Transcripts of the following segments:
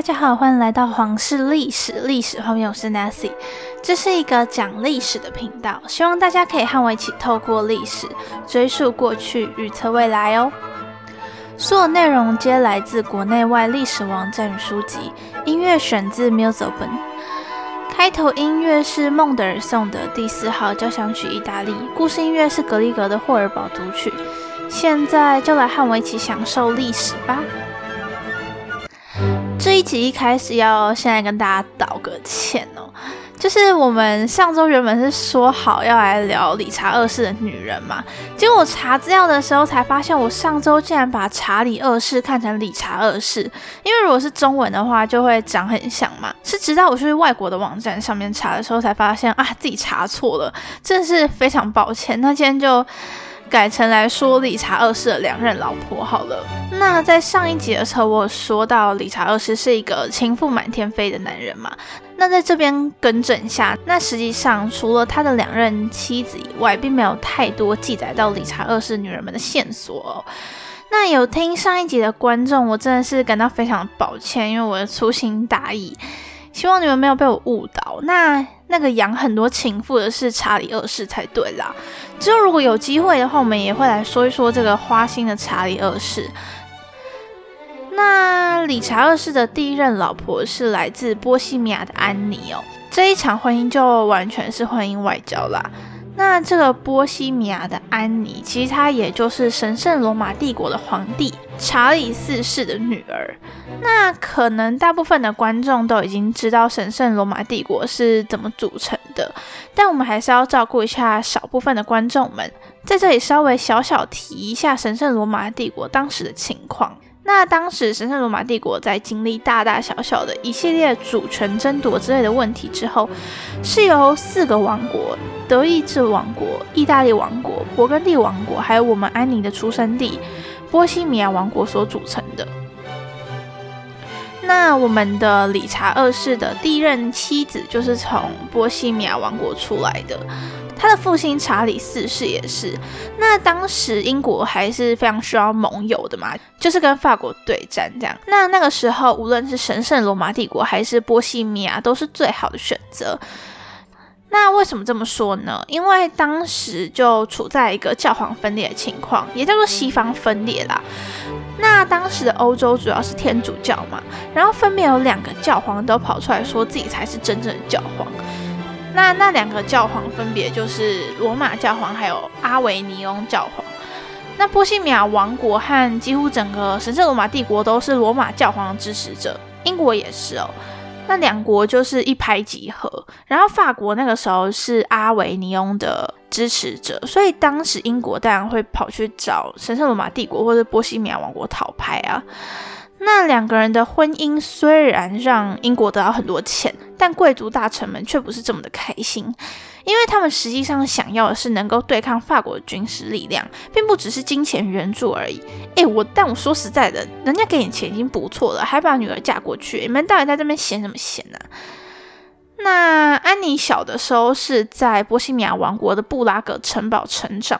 大家好，欢迎来到皇室历史。历史后面我是 Nancy，这是一个讲历史的频道，希望大家可以和我一起透过历史追溯过去，预测未来哦。所有内容皆来自国内外历史网站与书籍，音乐选自 m u s i c b a n 开头音乐是孟德尔颂的第四号交响曲，意大利故事音乐是格里格的霍尔堡组曲。现在就来和我一起享受历史吧。这一集一开始要先来跟大家道个歉哦，就是我们上周原本是说好要来聊理查二世的女人嘛，结果我查资料的时候才发现，我上周竟然把查理二世看成理查二世，因为如果是中文的话就会长很像嘛，是直到我去外国的网站上面查的时候才发现啊自己查错了，真的是非常抱歉。那今天就。改成来说理查二世的两任老婆好了。那在上一集的时候，我说到理查二世是一个情妇满天飞的男人嘛。那在这边更正一下，那实际上除了他的两任妻子以外，并没有太多记载到理查二世女人们的线索。哦那有听上一集的观众，我真的是感到非常抱歉，因为我的粗心大意。希望你们没有被我误导。那那个养很多情妇的是查理二世才对啦。之后如果有机会的话，我们也会来说一说这个花心的查理二世。那理查二世的第一任老婆是来自波西米亚的安妮哦。这一场婚姻就完全是婚姻外交啦。那这个波西米亚的安妮，其实她也就是神圣罗马帝国的皇帝查理四世的女儿。那可能大部分的观众都已经知道神圣罗马帝国是怎么组成的，但我们还是要照顾一下少部分的观众们，在这里稍微小小提一下神圣罗马帝国当时的情况。那当时神圣罗马帝国在经历大大小小的一系列主权争夺之类的问题之后，是由四个王国——德意志王国、意大利王国、勃艮第王国，还有我们安妮的出生地波西米亚王国所组成的。那我们的理查二世的第一任妻子就是从波西米亚王国出来的。他的父亲查理四世也是。那当时英国还是非常需要盟友的嘛，就是跟法国对战这样。那那个时候，无论是神圣罗马帝国还是波西米亚，都是最好的选择。那为什么这么说呢？因为当时就处在一个教皇分裂的情况，也叫做西方分裂啦。那当时的欧洲主要是天主教嘛，然后分别有两个教皇都跑出来说自己才是真正的教皇。那那两个教皇分别就是罗马教皇还有阿维尼翁教皇。那波西米亚王国和几乎整个神圣罗马帝国都是罗马教皇支持者，英国也是哦。那两国就是一拍即合，然后法国那个时候是阿维尼翁的支持者，所以当时英国当然会跑去找神圣罗马帝国或者波西米亚王国讨拍啊。那两个人的婚姻虽然让英国得到很多钱，但贵族大臣们却不是这么的开心，因为他们实际上想要的是能够对抗法国的军事力量，并不只是金钱援助而已。诶，我但我说实在的，人家给你钱已经不错了，还把女儿嫁过去，你们到底在这边闲什么闲呢？那安妮小的时候是在波西米亚王国的布拉格城堡成长。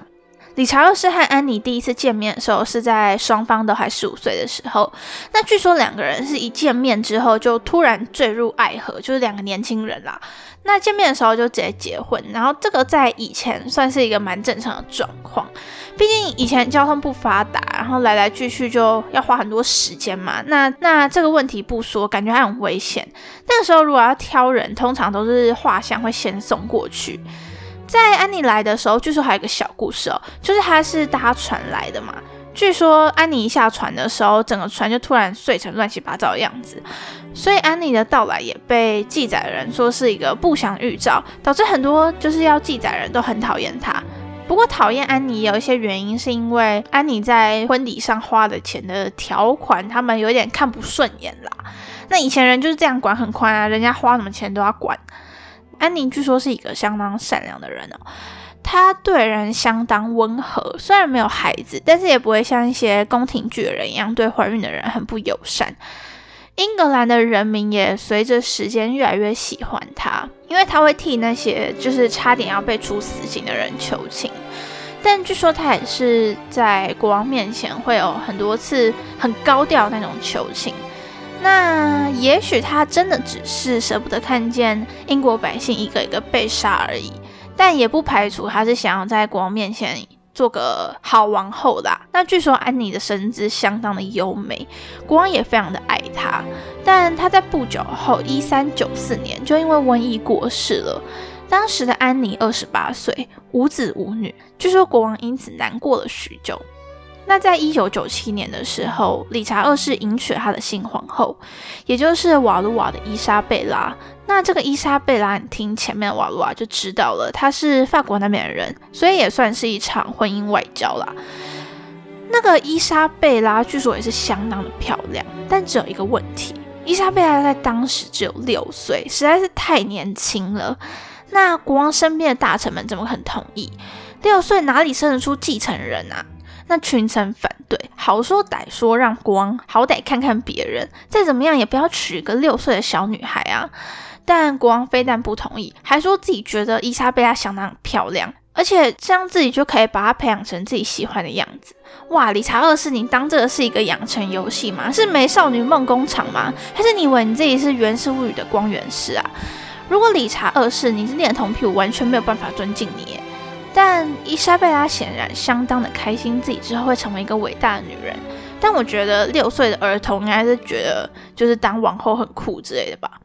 理查二世和安妮第一次见面的时候，是在双方都还十五岁的时候。那据说两个人是一见面之后就突然坠入爱河，就是两个年轻人啦。那见面的时候就直接结婚，然后这个在以前算是一个蛮正常的状况。毕竟以前交通不发达，然后来来去去就要花很多时间嘛。那那这个问题不说，感觉还很危险。那个时候如果要挑人，通常都是画像会先送过去。在安妮来的时候，据说还有一个小故事哦，就是她是搭船来的嘛。据说安妮一下船的时候，整个船就突然碎成乱七八糟的样子，所以安妮的到来也被记载人说是一个不祥预兆，导致很多就是要记载人都很讨厌她。不过讨厌安妮有一些原因，是因为安妮在婚礼上花的钱的条款，他们有点看不顺眼啦。那以前人就是这样管很宽啊，人家花什么钱都要管。安妮据说是一个相当善良的人哦，她对人相当温和，虽然没有孩子，但是也不会像一些宫廷剧的人一样对怀孕的人很不友善。英格兰的人民也随着时间越来越喜欢她，因为她会替那些就是差点要被处死刑的人求情。但据说她也是在国王面前会有很多次很高调那种求情。那也许他真的只是舍不得看见英国百姓一个一个被杀而已，但也不排除他是想要在国王面前做个好王后啦。那据说安妮的身姿相当的优美，国王也非常的爱她，但她在不久后，一三九四年就因为瘟疫过世了。当时的安妮二十八岁，无子无女，据说国王因此难过了许久。那在一九九七年的时候，理查二世迎娶了他的新皇后，也就是瓦卢瓦的伊莎贝拉。那这个伊莎贝拉，你听前面的瓦卢瓦就知道了，她是法国那边的人，所以也算是一场婚姻外交啦。那个伊莎贝拉据说也是相当的漂亮，但只有一个问题：伊莎贝拉在当时只有六岁，实在是太年轻了。那国王身边的大臣们怎么肯同意？六岁哪里生得出继承人啊？那群臣反对，好说歹说，让国王好歹看看别人，再怎么样也不要娶一个六岁的小女孩啊！但国王非但不同意，还说自己觉得伊莎贝拉相当漂亮，而且这样自己就可以把她培养成自己喜欢的样子。哇，理查二世，你当这个是一个养成游戏吗？是美少女梦工厂吗？还是你以为你自己是源氏物语的光源氏啊？如果理查二世你是恋童癖，我完全没有办法尊敬你。但伊莎贝拉显然相当的开心，自己之后会成为一个伟大的女人。但我觉得六岁的儿童应该是觉得就是当王后很酷之类的吧。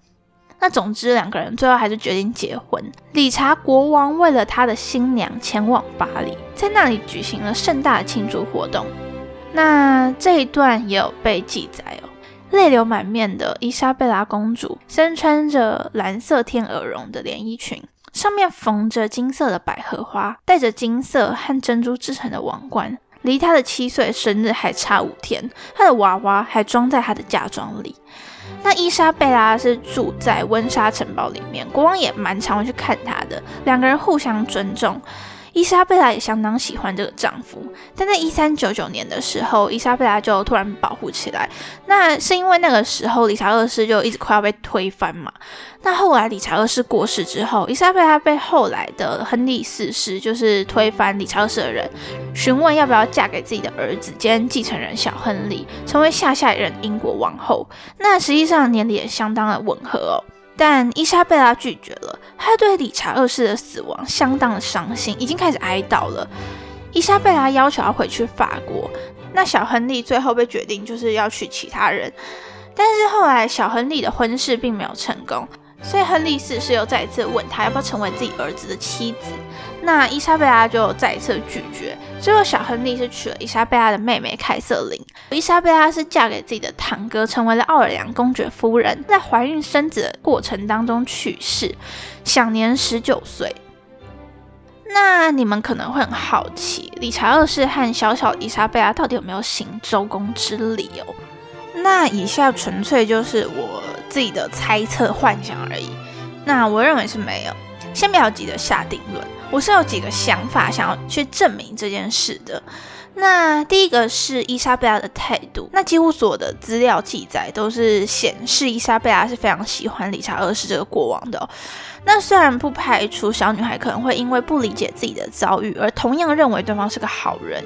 那总之两个人最后还是决定结婚。理查国王为了他的新娘前往巴黎，在那里举行了盛大的庆祝活动。那这一段也有被记载哦。泪流满面的伊莎贝拉公主身穿着蓝色天鹅绒的连衣裙。上面缝着金色的百合花，戴着金色和珍珠制成的王冠，离他的七岁生日还差五天。他的娃娃还装在他的嫁妆里。那伊莎贝拉是住在温莎城堡里面，国王也蛮常会去看他的，两个人互相尊重。伊莎贝拉也相当喜欢这个丈夫，但在一三九九年的时候，伊莎贝拉就突然保护起来。那是因为那个时候理查二世就一直快要被推翻嘛。那后来理查二世过世之后，伊莎贝拉被后来的亨利四世，就是推翻理查二世的人，询问要不要嫁给自己的儿子兼继承人小亨利，成为下下一任英国王后。那实际上年龄也相当的吻合哦。但伊莎贝拉拒绝了，他对理查二世的死亡相当的伤心，已经开始哀悼了。伊莎贝拉要求要回去法国，那小亨利最后被决定就是要娶其他人，但是后来小亨利的婚事并没有成功。所以亨利四世又再一次问他要不要成为自己儿子的妻子，那伊莎贝拉就再一次拒绝。最后小亨利是娶了伊莎贝拉的妹妹凯瑟琳，伊莎贝拉是嫁给自己的堂哥，成为了奥尔良公爵夫人。在怀孕生子的过程当中去世，享年十九岁。那你们可能会很好奇，理查二世和小小伊莎贝拉到底有没有行周公之礼哦？那以下纯粹就是我。自己的猜测幻想而已，那我认为是没有。先不要急着下定论，我是有几个想法想要去证明这件事的。那第一个是伊莎贝拉的态度，那几乎所有的资料记载都是显示伊莎贝拉是非常喜欢理查二世这个国王的。那虽然不排除小女孩可能会因为不理解自己的遭遇而同样认为对方是个好人，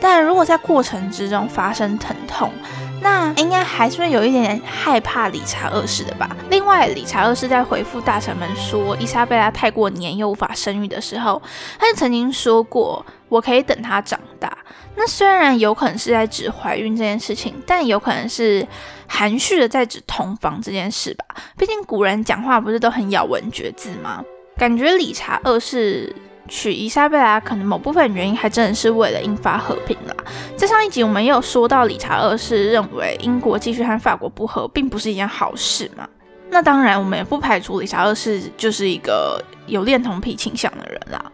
但如果在过程之中发生疼痛，那应该还是会有一点点害怕理查二世的吧。另外，理查二世在回复大臣们说伊莎贝拉太过年幼无法生育的时候，他就曾经说过：“我可以等她长大。”那虽然有可能是在指怀孕这件事情，但有可能是含蓄的在指同房这件事吧。毕竟古人讲话不是都很咬文嚼字吗？感觉理查二世。娶伊莎贝拉，可能某部分原因还真的是为了引发和平啦。在上一集我们也有说到，理查二世认为英国继续和法国不和，并不是一件好事嘛。那当然，我们也不排除理查二世就是一个有恋童癖倾向的人啦。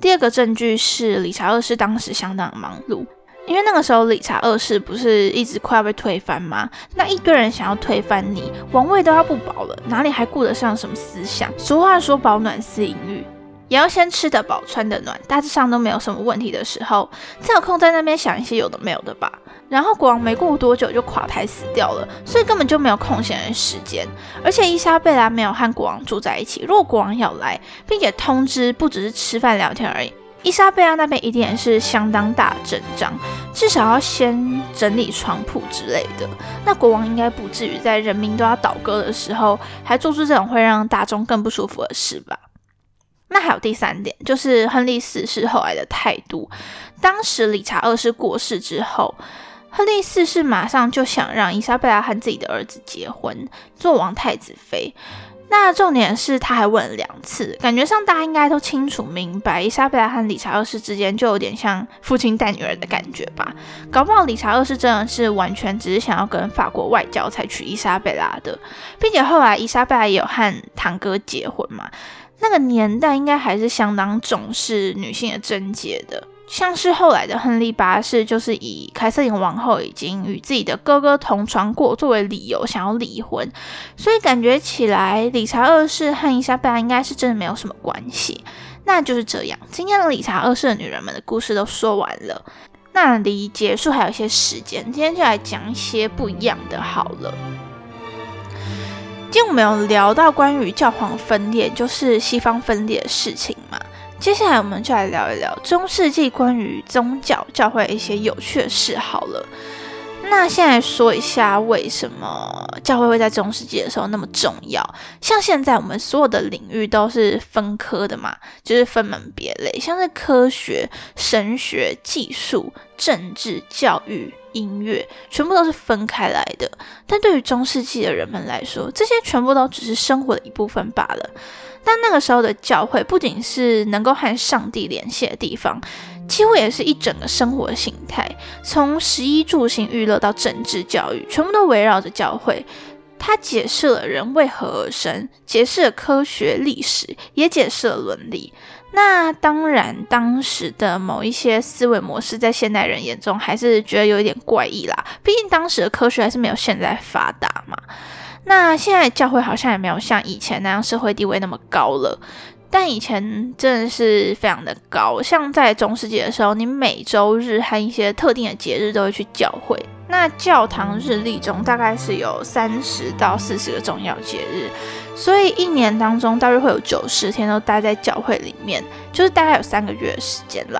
第二个证据是，理查二世当时相当忙碌，因为那个时候理查二世不是一直快要被推翻吗？那一堆人想要推翻你，王位都要不保了，哪里还顾得上什么思想？俗话说，保暖思淫欲。也要先吃得饱、穿得暖，大致上都没有什么问题的时候，才有空在那边想一些有的没有的吧。然后国王没过多久就垮台死掉了，所以根本就没有空闲的时间。而且伊莎贝拉没有和国王住在一起，如果国王要来，并且通知不只是吃饭聊天而已，伊莎贝拉那边一定也是相当大阵仗，至少要先整理床铺之类的。那国王应该不至于在人民都要倒戈的时候，还做出这种会让大众更不舒服的事吧？那还有第三点，就是亨利四世后来的态度。当时理查二世过世之后，亨利四世马上就想让伊莎贝拉和自己的儿子结婚，做王太子妃。那重点是，他还问了两次，感觉上大家应该都清楚明白，伊莎贝拉和理查二世之间就有点像父亲带女儿的感觉吧？搞不好理查二世真的是完全只是想要跟法国外交才娶伊莎贝拉的，并且后来伊莎贝拉也有和堂哥结婚嘛？那个年代应该还是相当重视女性的贞洁的。像是后来的亨利八世，就是以凯瑟琳王后已经与自己的哥哥同床过作为理由，想要离婚，所以感觉起来理查二世和伊莎贝拉应该是真的没有什么关系。那就是这样，今天的理查二世的女人们的故事都说完了，那离结束还有一些时间，今天就来讲一些不一样的好了。今天我们有聊到关于教皇分裂，就是西方分裂的事情嘛。接下来我们就来聊一聊中世纪关于宗教教会一些有趣的事好了。那现在说一下为什么教会会在中世纪的时候那么重要？像现在我们所有的领域都是分科的嘛，就是分门别类，像是科学、神学、技术、政治、教育、音乐，全部都是分开来的。但对于中世纪的人们来说，这些全部都只是生活的一部分罢了。但那个时候的教会不仅是能够和上帝联系的地方，几乎也是一整个生活形态。从食衣住行娱乐到政治教育，全部都围绕着教会。它解释了人为何而生，解释了科学历史，也解释了伦理。那当然，当时的某一些思维模式，在现代人眼中还是觉得有一点怪异啦。毕竟当时的科学还是没有现在发达嘛。那现在教会好像也没有像以前那样社会地位那么高了，但以前真的是非常的高。像在中世纪的时候，你每周日和一些特定的节日都会去教会。那教堂日历中大概是有三十到四十个重要节日，所以一年当中大约会有九十天都待在教会里面，就是大概有三个月的时间啦。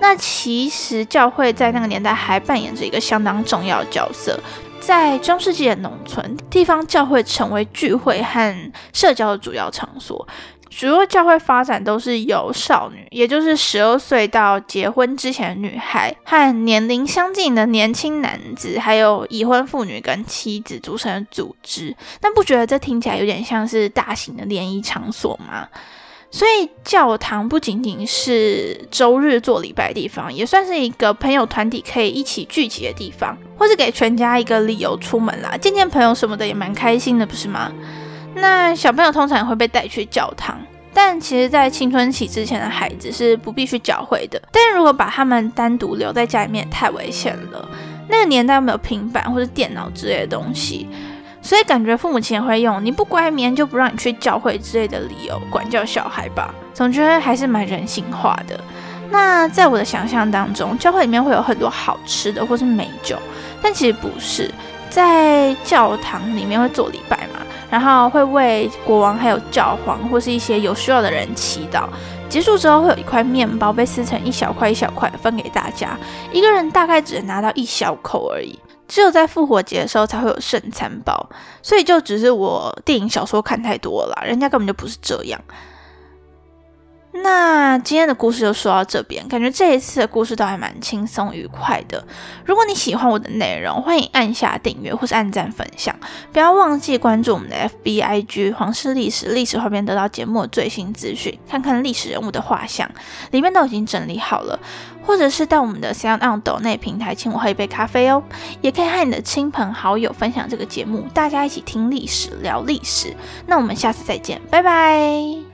那其实教会在那个年代还扮演着一个相当重要的角色。在中世纪的农村地方，教会成为聚会和社交的主要场所。许多教会发展都是由少女，也就是十二岁到结婚之前的女孩，和年龄相近的年轻男子，还有已婚妇女跟妻子组成的组织。但不觉得这听起来有点像是大型的联谊场所吗？所以教堂不仅仅是周日做礼拜的地方，也算是一个朋友团体可以一起聚集的地方，或是给全家一个理由出门啦，见见朋友什么的也蛮开心的，不是吗？那小朋友通常也会被带去教堂，但其实，在青春期之前的孩子是不必去教会的。但如果把他们单独留在家里面，太危险了。那个年代没有平板或者电脑之类的东西。所以感觉父母亲也会用“你不乖，明天就不让你去教会”之类的理由管教小孩吧，总觉得还是蛮人性化的。那在我的想象当中，教会里面会有很多好吃的或是美酒，但其实不是，在教堂里面会做礼拜，然后会为国王还有教皇或是一些有需要的人祈祷。结束之后会有一块面包被撕成一小块一小块分给大家，一个人大概只能拿到一小口而已。只有在复活节的时候才会有圣餐包，所以就只是我电影小说看太多了，人家根本就不是这样。那今天的故事就说到这边，感觉这一次的故事都还蛮轻松愉快的。如果你喜欢我的内容，欢迎按下订阅或是按赞分享，不要忘记关注我们的 FBIG 皇室历史历史画面，得到节目的最新资讯，看看历史人物的画像，里面都已经整理好了。或者是到我们的 Sound On 抖内平台，请我喝一杯咖啡哦。也可以和你的亲朋好友分享这个节目，大家一起听历史，聊历史。那我们下次再见，拜拜。